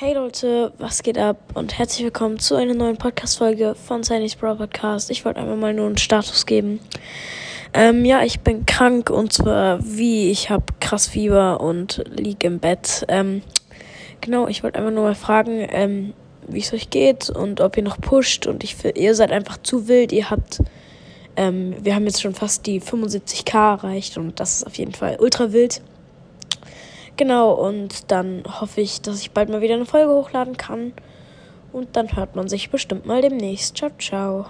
Hey Leute, was geht ab und herzlich willkommen zu einer neuen Podcast-Folge von Sandy's Bro Podcast. Ich wollte einfach mal nur einen Status geben. Ähm, ja, ich bin krank und zwar wie, ich habe krass Fieber und lieg im Bett. Ähm, genau, ich wollte einfach nur mal fragen, ähm, wie es euch geht und ob ihr noch pusht und ich ihr seid einfach zu wild. Ihr habt, ähm, wir haben jetzt schon fast die 75k erreicht und das ist auf jeden Fall ultra wild. Genau, und dann hoffe ich, dass ich bald mal wieder eine Folge hochladen kann. Und dann hört man sich bestimmt mal demnächst. Ciao, ciao.